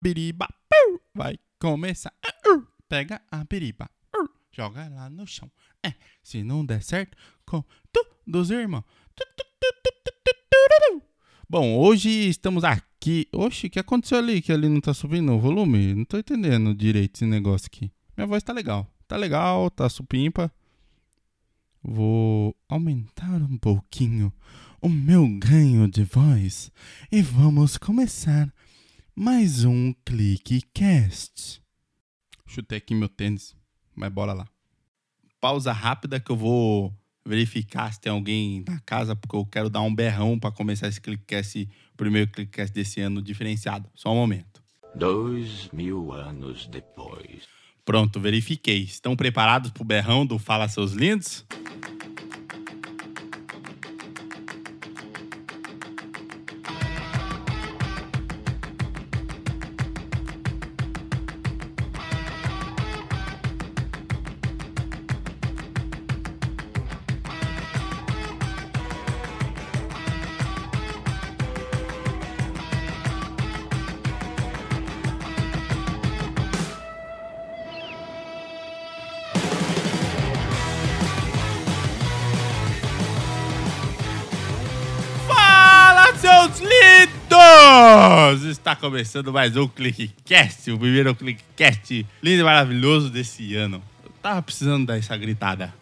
biriba, vai começar. Pega a biriba, joga lá no chão. É, se não der certo, com todos irmãos. Bom, hoje estamos aqui. Oxe, o que aconteceu ali? Que ali não tá subindo o volume? Não tô entendendo direito esse negócio aqui. Minha voz tá legal. Tá legal, tá supimpa. Vou aumentar um pouquinho o meu ganho de voz e vamos começar mais um ClickCast. Chutei aqui meu tênis, mas bora lá. Pausa rápida que eu vou verificar se tem alguém na casa, porque eu quero dar um berrão para começar esse ClickCast, o primeiro ClickCast desse ano diferenciado. Só um momento. Dois mil anos depois. Pronto, verifiquei. Estão preparados pro berrão do Fala Seus Lindos? Seus lindos! Está começando mais um ClickCast, o primeiro ClickCast lindo e maravilhoso desse ano. Eu tava precisando dar essa gritada.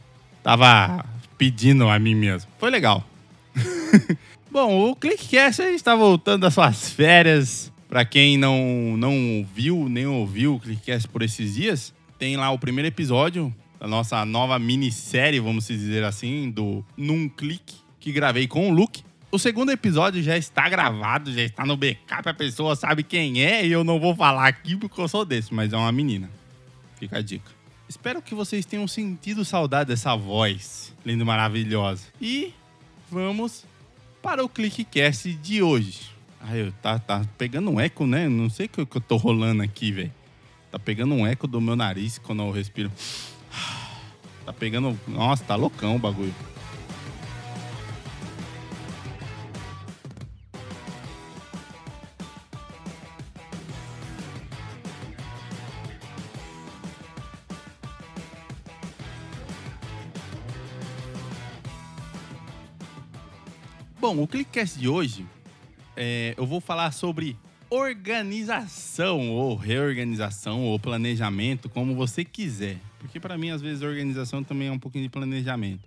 Tava pedindo a mim mesmo. Foi legal. Bom, o ClickCast está voltando das suas férias. Pra quem não, não viu nem ouviu o ClickCast por esses dias, tem lá o primeiro episódio da nossa nova minissérie, vamos dizer assim, do Num Clique, que gravei com o Luke. O segundo episódio já está gravado, já está no backup, a pessoa sabe quem é e eu não vou falar aqui porque eu sou desse, mas é uma menina. Fica a dica. Espero que vocês tenham sentido saudade dessa voz linda e maravilhosa. E vamos para o ClickCast de hoje. Ai, tá, tá pegando um eco, né? Não sei o que, que eu tô rolando aqui, velho. Tá pegando um eco do meu nariz quando eu respiro. Tá pegando. Nossa, tá loucão o bagulho. Bom, o ClickCast de hoje, é, eu vou falar sobre organização, ou reorganização, ou planejamento, como você quiser. Porque para mim, às vezes, organização também é um pouquinho de planejamento.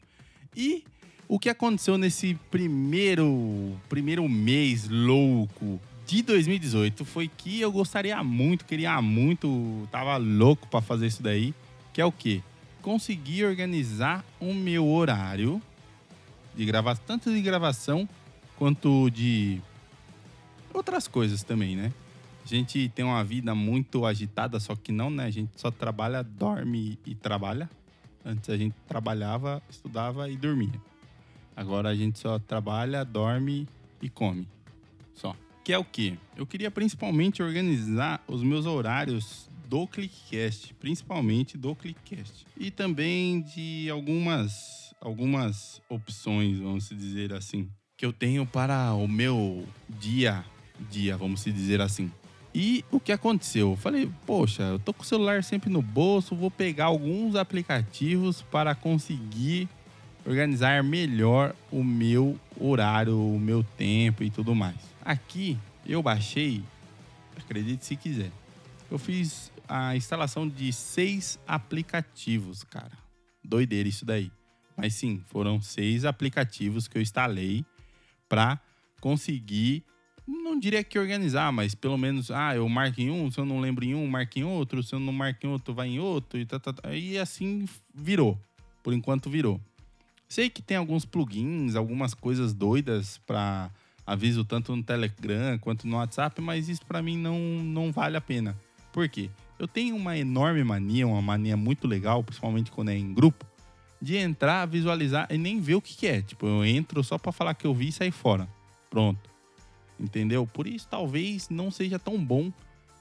E o que aconteceu nesse primeiro, primeiro mês louco de 2018 foi que eu gostaria muito, queria muito, tava louco para fazer isso daí, que é o quê? Conseguir organizar o meu horário de gravar tanto de gravação quanto de outras coisas também, né? A gente tem uma vida muito agitada, só que não, né? A gente só trabalha, dorme e trabalha. Antes a gente trabalhava, estudava e dormia. Agora a gente só trabalha, dorme e come. Só. Que é o quê? Eu queria principalmente organizar os meus horários do ClickCast, principalmente do ClickCast. E também de algumas algumas opções, vamos dizer assim, que eu tenho para o meu dia dia, vamos dizer assim. E o que aconteceu? Eu falei, poxa, eu tô com o celular sempre no bolso, vou pegar alguns aplicativos para conseguir organizar melhor o meu horário, o meu tempo e tudo mais. Aqui eu baixei, acredite se quiser, eu fiz a instalação de seis aplicativos, cara. Doideira isso daí. Mas sim, foram seis aplicativos que eu instalei para conseguir, não diria que organizar, mas pelo menos, ah, eu marco em um, se eu não lembro em um, marco em outro, se eu não marco em outro, vai em outro, e, tá, tá, tá. e assim virou. Por enquanto virou. Sei que tem alguns plugins, algumas coisas doidas para aviso tanto no Telegram quanto no WhatsApp, mas isso para mim não, não vale a pena. Por quê? Eu tenho uma enorme mania, uma mania muito legal, principalmente quando é em grupo, de entrar, visualizar e nem ver o que, que é. Tipo, eu entro só para falar que eu vi e sair fora. Pronto. Entendeu? Por isso, talvez não seja tão bom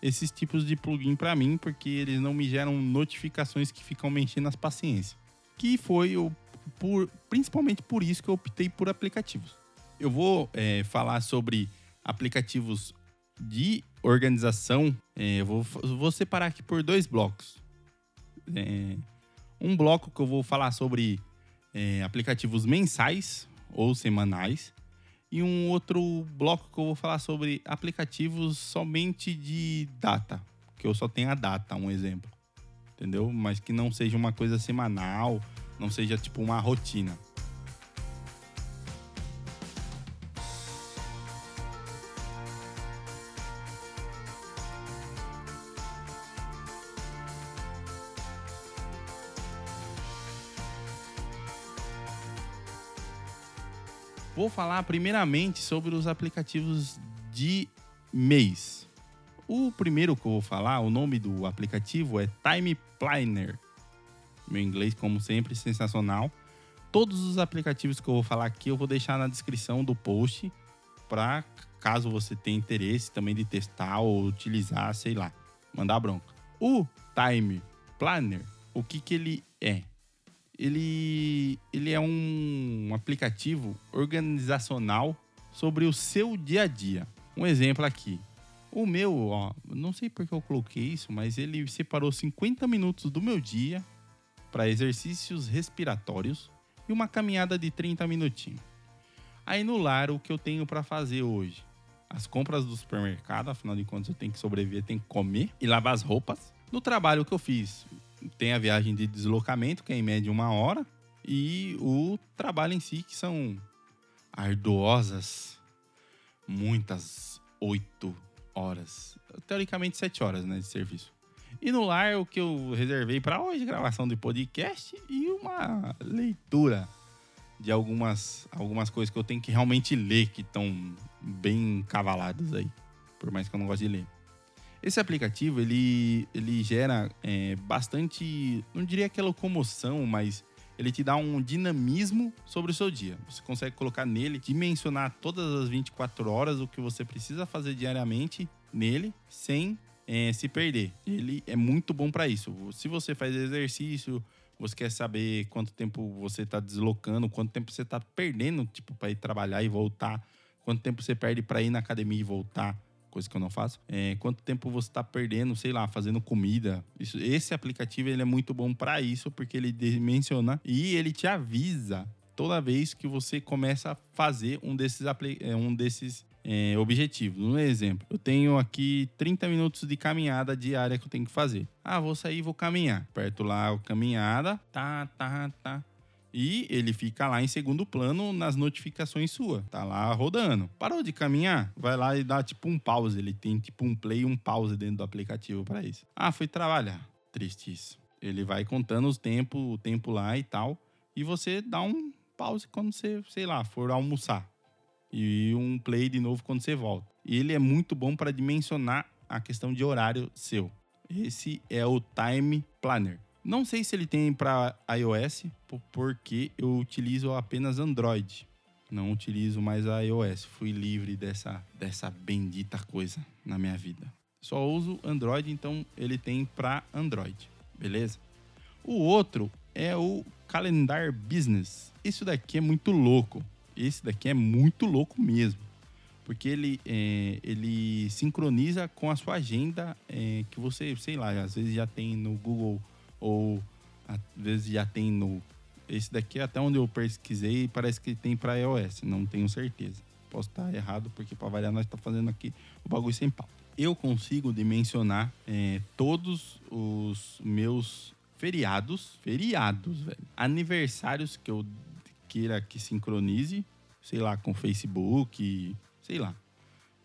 esses tipos de plugin para mim, porque eles não me geram notificações que ficam me enchendo as paciências. Que foi o por, principalmente por isso que eu optei por aplicativos. Eu vou é, falar sobre aplicativos de organização, é, eu vou, vou separar aqui por dois blocos. É, um bloco que eu vou falar sobre é, aplicativos mensais ou semanais. E um outro bloco que eu vou falar sobre aplicativos somente de data. Que eu só tenho a data, um exemplo. Entendeu? Mas que não seja uma coisa semanal, não seja tipo uma rotina. Vou falar primeiramente sobre os aplicativos de mês. O primeiro que eu vou falar, o nome do aplicativo é Time Planner. Meu inglês, como sempre, sensacional. Todos os aplicativos que eu vou falar aqui eu vou deixar na descrição do post para caso você tenha interesse também de testar ou utilizar, sei lá, mandar bronca. O Time Planner, o que que ele é? Ele, ele é um aplicativo organizacional sobre o seu dia a dia. Um exemplo aqui. O meu, ó, não sei porque eu coloquei isso, mas ele separou 50 minutos do meu dia para exercícios respiratórios e uma caminhada de 30 minutinhos. Aí no lar, o que eu tenho para fazer hoje? As compras do supermercado, afinal de contas eu tenho que sobreviver, tenho que comer e lavar as roupas. No trabalho que eu fiz, tem a viagem de deslocamento, que é em média uma hora, e o trabalho em si, que são arduosas, muitas oito horas, teoricamente sete horas né, de serviço. E no lar, o que eu reservei para hoje, gravação de podcast e uma leitura de algumas, algumas coisas que eu tenho que realmente ler, que estão bem cavaladas aí, por mais que eu não goste de ler. Esse aplicativo, ele, ele gera é, bastante, não diria que é locomoção, mas ele te dá um dinamismo sobre o seu dia. Você consegue colocar nele, dimensionar todas as 24 horas o que você precisa fazer diariamente nele, sem é, se perder. Ele é muito bom para isso. Se você faz exercício, você quer saber quanto tempo você está deslocando, quanto tempo você está perdendo, tipo, para ir trabalhar e voltar, quanto tempo você perde para ir na academia e voltar coisa que eu não faço. É, quanto tempo você está perdendo, sei lá, fazendo comida. Isso, esse aplicativo ele é muito bom para isso, porque ele dimensiona e ele te avisa toda vez que você começa a fazer um desses, é, um desses é, objetivos. Um exemplo, eu tenho aqui 30 minutos de caminhada diária que eu tenho que fazer. Ah, vou sair e vou caminhar. Aperto lá caminhada, tá, tá, tá. E ele fica lá em segundo plano nas notificações sua. Tá lá rodando. Parou de caminhar? Vai lá e dá tipo um pause. Ele tem tipo um play e um pause dentro do aplicativo para isso. Ah, fui trabalhar. Triste isso. Ele vai contando os tempos, o tempo lá e tal. E você dá um pause quando você, sei lá, for almoçar. E um play de novo quando você volta. E ele é muito bom para dimensionar a questão de horário seu. Esse é o Time Planner. Não sei se ele tem para iOS, porque eu utilizo apenas Android. Não utilizo mais a iOS. Fui livre dessa, dessa bendita coisa na minha vida. Só uso Android, então ele tem para Android. Beleza? O outro é o Calendar Business. Isso daqui é muito louco. Esse daqui é muito louco mesmo. Porque ele, é, ele sincroniza com a sua agenda é, que você, sei lá, às vezes já tem no Google ou às vezes já tem no. Esse daqui, até onde eu pesquisei, parece que tem para iOS, não tenho certeza. Posso estar errado, porque para variar, nós estamos tá fazendo aqui o bagulho sem pau. Eu consigo dimensionar é, todos os meus feriados, feriados, velho, aniversários que eu queira que sincronize, sei lá, com Facebook, sei lá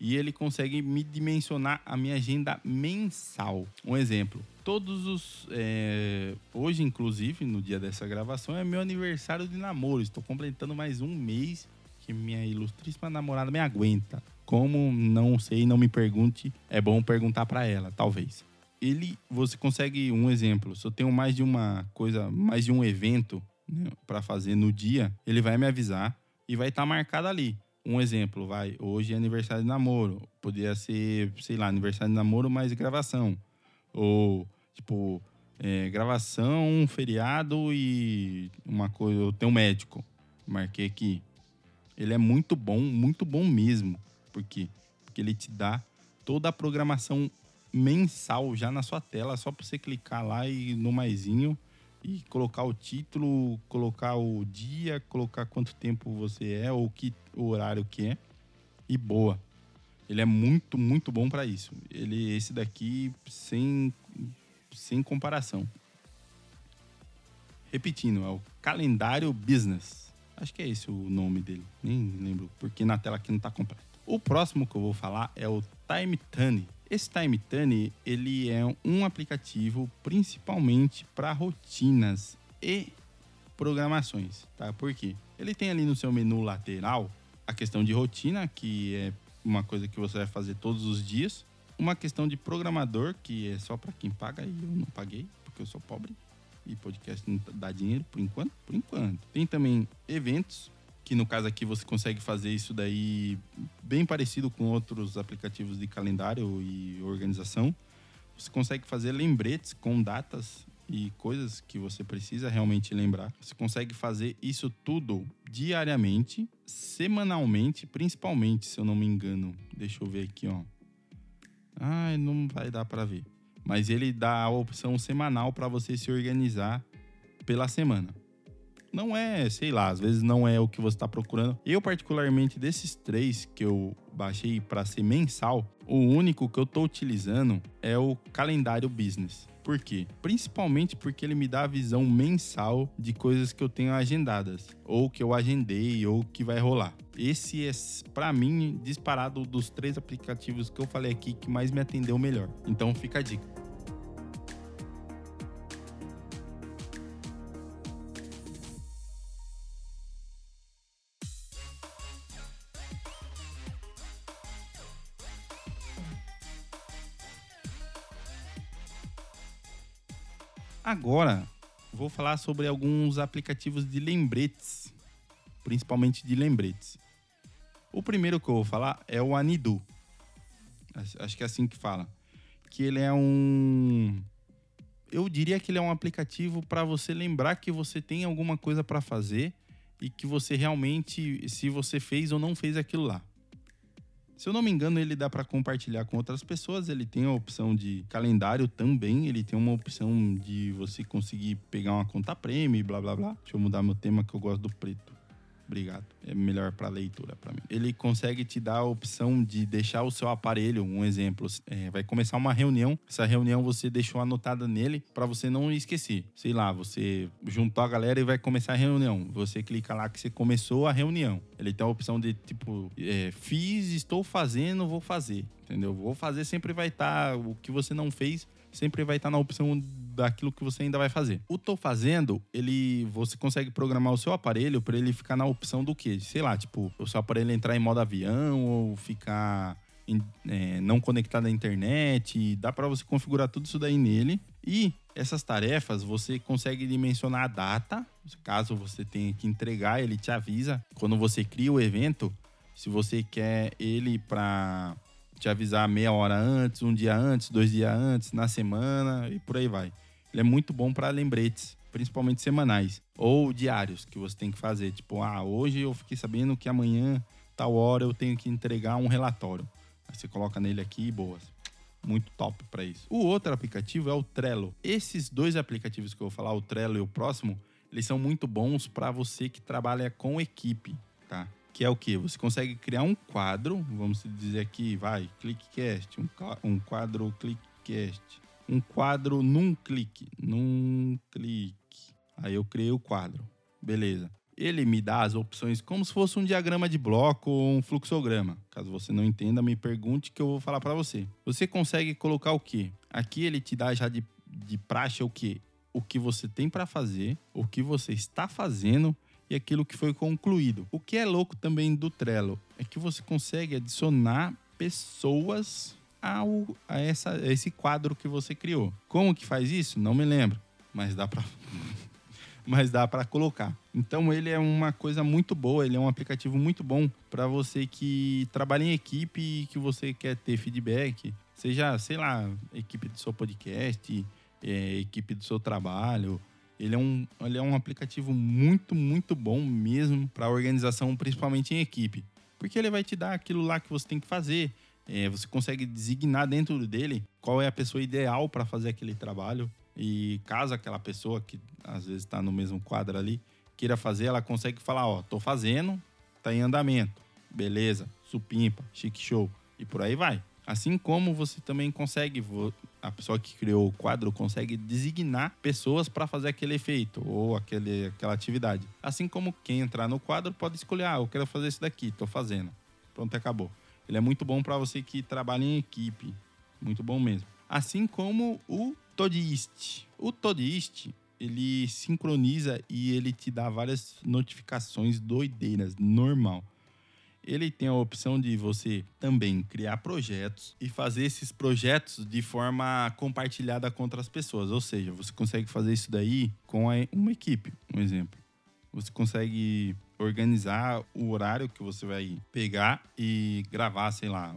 e ele consegue me dimensionar a minha agenda mensal. Um exemplo, todos os. É, hoje, inclusive, no dia dessa gravação, é meu aniversário de namoro. Estou completando mais um mês que minha ilustríssima namorada me aguenta. Como não sei, não me pergunte, é bom perguntar para ela, talvez. Ele, você consegue um exemplo. Se eu tenho mais de uma coisa, mais de um evento né, para fazer no dia, ele vai me avisar e vai estar tá marcado ali um exemplo, vai, hoje é aniversário de namoro, poderia ser, sei lá, aniversário de namoro mais gravação. Ou, tipo, é, gravação, feriado e uma coisa, eu tenho um médico, marquei aqui. Ele é muito bom, muito bom mesmo. Por quê? Porque ele te dá toda a programação mensal já na sua tela, só para você clicar lá e no maisinho e colocar o título, colocar o dia, colocar quanto tempo você é ou que o horário que é e boa. Ele é muito, muito bom para isso. Ele esse daqui sem sem comparação. Repetindo, é o calendário business. Acho que é esse o nome dele. Nem lembro, porque na tela aqui não está completo. O próximo que eu vou falar é o Time Tune. Esse Time Tune, ele é um aplicativo principalmente para rotinas e programações, tá? Por quê? Ele tem ali no seu menu lateral a questão de rotina, que é uma coisa que você vai fazer todos os dias. Uma questão de programador, que é só para quem paga e eu não paguei, porque eu sou pobre e podcast não dá dinheiro por enquanto, por enquanto. Tem também eventos, que no caso aqui você consegue fazer isso daí bem parecido com outros aplicativos de calendário e organização. Você consegue fazer lembretes com datas e coisas que você precisa realmente lembrar. Você consegue fazer isso tudo diariamente, semanalmente, principalmente, se eu não me engano. Deixa eu ver aqui, ó. Ai, não vai dar para ver. Mas ele dá a opção semanal para você se organizar pela semana não é, sei lá, às vezes não é o que você está procurando. Eu, particularmente, desses três que eu baixei para ser mensal, o único que eu estou utilizando é o calendário business. Por quê? Principalmente porque ele me dá a visão mensal de coisas que eu tenho agendadas, ou que eu agendei, ou que vai rolar. Esse é, para mim, disparado dos três aplicativos que eu falei aqui que mais me atendeu melhor. Então fica a dica. Agora, vou falar sobre alguns aplicativos de lembretes, principalmente de lembretes. O primeiro que eu vou falar é o Anidu. Acho que é assim que fala. Que ele é um. Eu diria que ele é um aplicativo para você lembrar que você tem alguma coisa para fazer e que você realmente, se você fez ou não fez aquilo lá. Se eu não me engano, ele dá para compartilhar com outras pessoas. Ele tem a opção de calendário também. Ele tem uma opção de você conseguir pegar uma conta prêmio e blá blá blá. Deixa eu mudar meu tema que eu gosto do preto. Obrigado. É melhor para leitura para mim. Ele consegue te dar a opção de deixar o seu aparelho, um exemplo, é, vai começar uma reunião. Essa reunião você deixou anotada nele para você não esquecer. Sei lá, você juntou a galera e vai começar a reunião. Você clica lá que você começou a reunião. Ele tem a opção de tipo, é, fiz, estou fazendo, vou fazer. Entendeu? Vou fazer sempre vai estar tá, o que você não fez sempre vai estar na opção daquilo que você ainda vai fazer. O tô fazendo, ele você consegue programar o seu aparelho para ele ficar na opção do que? Sei lá, tipo, o seu aparelho entrar em modo avião ou ficar em, é, não conectado à internet. Dá para você configurar tudo isso daí nele. E essas tarefas você consegue dimensionar a data, caso você tenha que entregar, ele te avisa quando você cria o evento. Se você quer ele para te avisar meia hora antes, um dia antes, dois dias antes, na semana e por aí vai. Ele é muito bom para lembretes, principalmente semanais ou diários que você tem que fazer. Tipo, ah, hoje eu fiquei sabendo que amanhã, tal hora, eu tenho que entregar um relatório. Aí você coloca nele aqui e boas. Muito top para isso. O outro aplicativo é o Trello. Esses dois aplicativos que eu vou falar, o Trello e o próximo, eles são muito bons para você que trabalha com equipe, tá? que é o que? Você consegue criar um quadro, vamos dizer aqui, vai, ClickCast, um, um quadro ClickCast, um quadro num clique, num clique. Aí eu criei o quadro, beleza. Ele me dá as opções como se fosse um diagrama de bloco ou um fluxograma. Caso você não entenda, me pergunte que eu vou falar para você. Você consegue colocar o que? Aqui ele te dá já de, de praxe o que? O que você tem para fazer, o que você está fazendo e aquilo que foi concluído. O que é louco também do Trello é que você consegue adicionar pessoas ao, a, essa, a esse quadro que você criou. Como que faz isso? Não me lembro, mas dá para mas dá para colocar. Então ele é uma coisa muito boa, ele é um aplicativo muito bom para você que trabalha em equipe e que você quer ter feedback, seja, sei lá, equipe do seu podcast, é, equipe do seu trabalho, ele é um, ele é um aplicativo muito, muito bom mesmo para organização, principalmente em equipe. Porque ele vai te dar aquilo lá que você tem que fazer. É, você consegue designar dentro dele qual é a pessoa ideal para fazer aquele trabalho. E caso aquela pessoa que às vezes está no mesmo quadro ali queira fazer, ela consegue falar: Ó, tô fazendo, tá em andamento. Beleza, supimpa, chique show. E por aí vai. Assim como você também consegue, a pessoa que criou o quadro consegue designar pessoas para fazer aquele efeito ou aquele, aquela atividade. Assim como quem entrar no quadro pode escolher, ah, eu quero fazer isso daqui, tô fazendo. Pronto, acabou. Ele é muito bom para você que trabalha em equipe. Muito bom mesmo. Assim como o Todoist. O Todoist, ele sincroniza e ele te dá várias notificações doideiras, normal ele tem a opção de você também criar projetos e fazer esses projetos de forma compartilhada com outras pessoas. Ou seja, você consegue fazer isso daí com uma equipe, um exemplo. Você consegue organizar o horário que você vai pegar e gravar, sei lá,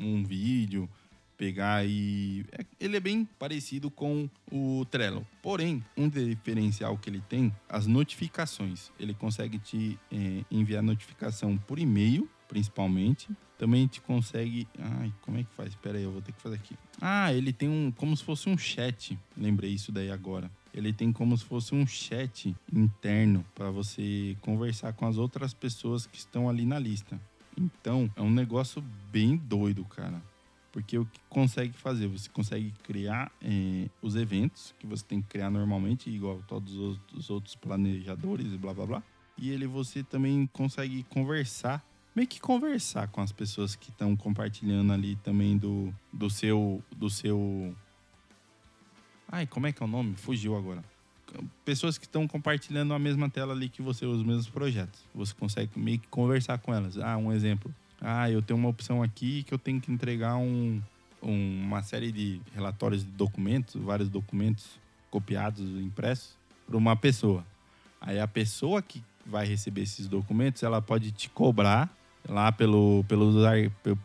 um vídeo, pegar e. É, ele é bem parecido com o Trello. Porém, um diferencial que ele tem, as notificações. Ele consegue te é, enviar notificação por e-mail, principalmente. Também te consegue. Ai, como é que faz? Espera aí, eu vou ter que fazer aqui. Ah, ele tem um. Como se fosse um chat. Lembrei isso daí agora. Ele tem como se fosse um chat interno para você conversar com as outras pessoas que estão ali na lista. Então, é um negócio bem doido, cara. Porque o que consegue fazer? Você consegue criar é, os eventos que você tem que criar normalmente, igual todos os outros planejadores e blá blá blá. E ele você também consegue conversar, meio que conversar com as pessoas que estão compartilhando ali também do, do seu. do seu. Ai, como é que é o nome? Fugiu agora. Pessoas que estão compartilhando a mesma tela ali que você, os mesmos projetos. Você consegue meio que conversar com elas. Ah, um exemplo ah, eu tenho uma opção aqui que eu tenho que entregar um, um, uma série de relatórios de documentos, vários documentos copiados, impressos, para uma pessoa. Aí a pessoa que vai receber esses documentos, ela pode te cobrar lá pelo, pelo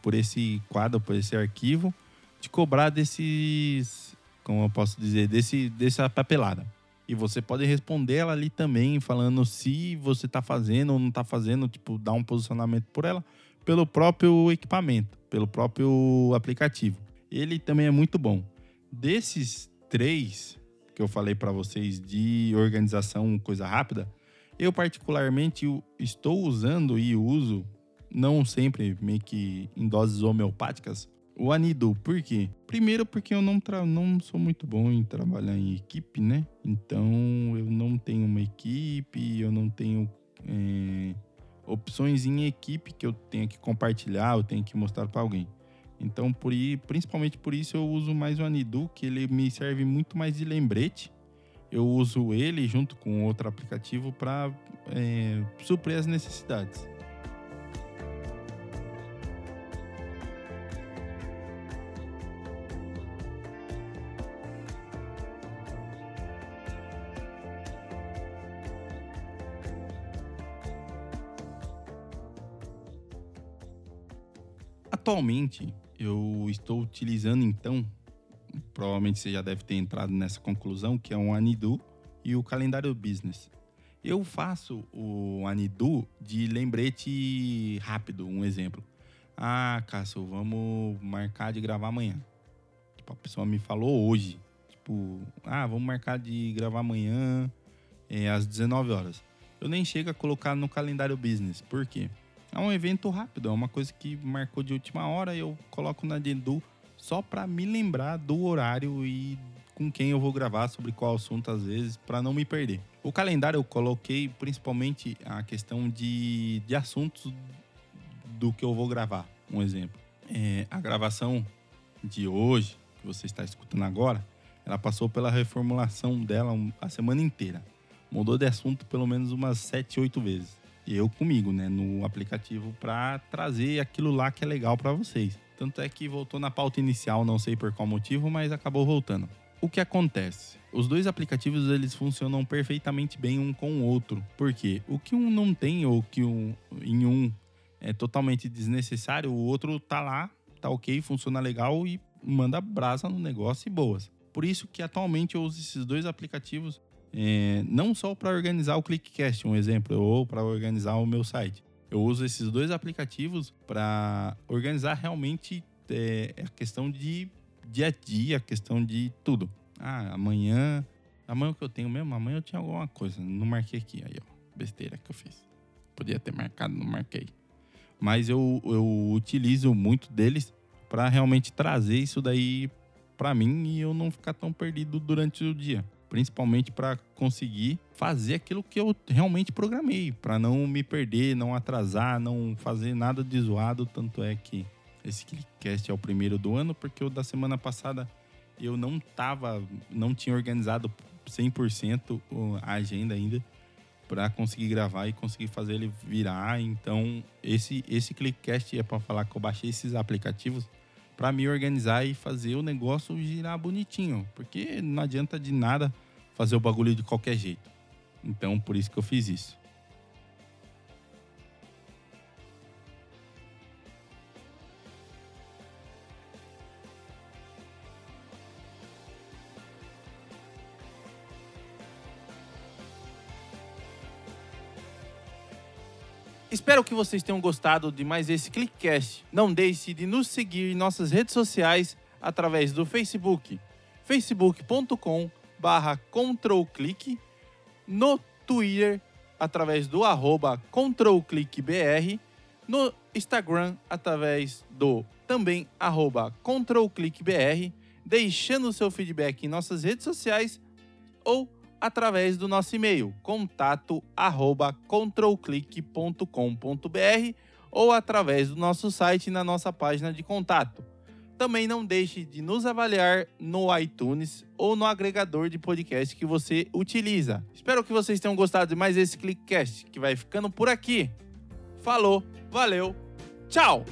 por esse quadro, por esse arquivo, te cobrar desses, como eu posso dizer, desse dessa papelada. E você pode responder ela ali também, falando se você está fazendo ou não está fazendo, tipo, dar um posicionamento por ela pelo próprio equipamento, pelo próprio aplicativo. Ele também é muito bom. Desses três que eu falei para vocês de organização coisa rápida, eu particularmente estou usando e uso, não sempre meio que em doses homeopáticas, o Anidu. Por quê? Primeiro porque eu não, não sou muito bom em trabalhar em equipe, né? Então eu não tenho uma equipe, eu não tenho é, opções em equipe que eu tenho que compartilhar, eu tenho que mostrar para alguém. Então, por principalmente por isso, eu uso mais o Anidu, que ele me serve muito mais de lembrete. Eu uso ele junto com outro aplicativo para é, suprir as necessidades. Atualmente, eu estou utilizando então, provavelmente você já deve ter entrado nessa conclusão, que é um Anidu e o calendário business. Eu faço o Anidu de lembrete rápido, um exemplo. Ah, Cássio, vamos marcar de gravar amanhã. Tipo, a pessoa me falou hoje. Tipo, ah, vamos marcar de gravar amanhã é, às 19 horas. Eu nem chego a colocar no calendário business. Por quê? É um evento rápido, é uma coisa que marcou de última hora. Eu coloco na Dendu só para me lembrar do horário e com quem eu vou gravar, sobre qual assunto às vezes, para não me perder. O calendário eu coloquei principalmente a questão de, de assuntos do que eu vou gravar. Um exemplo. É, a gravação de hoje, que você está escutando agora, ela passou pela reformulação dela a semana inteira. Mudou de assunto pelo menos umas 7, 8 vezes eu comigo, né, no aplicativo para trazer aquilo lá que é legal para vocês. Tanto é que voltou na pauta inicial, não sei por qual motivo, mas acabou voltando. O que acontece? Os dois aplicativos eles funcionam perfeitamente bem um com o outro. Porque o que um não tem ou que um, em um é totalmente desnecessário, o outro tá lá, tá ok, funciona legal e manda brasa no negócio e boas. Por isso que atualmente eu uso esses dois aplicativos é, não só para organizar o ClickCast, um exemplo, ou para organizar o meu site, Eu uso esses dois aplicativos para organizar realmente é, a questão de dia a dia, a questão de tudo. Ah, amanhã. Amanhã que eu tenho mesmo? Amanhã eu tinha alguma coisa. Não marquei aqui. Aí, ó. Besteira que eu fiz. Podia ter marcado, não marquei. Mas eu, eu utilizo muito deles para realmente trazer isso daí para mim e eu não ficar tão perdido durante o dia principalmente para conseguir fazer aquilo que eu realmente programei, para não me perder, não atrasar, não fazer nada de zoado. Tanto é que esse Clickcast é o primeiro do ano, porque o da semana passada eu não tava, não tinha organizado 100% a agenda ainda para conseguir gravar e conseguir fazer ele virar. Então, esse esse Clickcast é para falar que eu baixei esses aplicativos para me organizar e fazer o negócio girar bonitinho, porque não adianta de nada fazer o bagulho de qualquer jeito. Então, por isso que eu fiz isso. Espero que vocês tenham gostado de mais esse Clickcast. Não deixe de nos seguir em nossas redes sociais através do Facebook, facebook.com barra controlclick, no Twitter através do arroba controlclickbr, no Instagram através do também arroba controlclickbr, deixando seu feedback em nossas redes sociais ou através do nosso e-mail, contato arroba controlclick.com.br ou através do nosso site na nossa página de contato. Também não deixe de nos avaliar no iTunes ou no agregador de podcast que você utiliza. Espero que vocês tenham gostado de mais esse Clickcast, que vai ficando por aqui. Falou, valeu, tchau!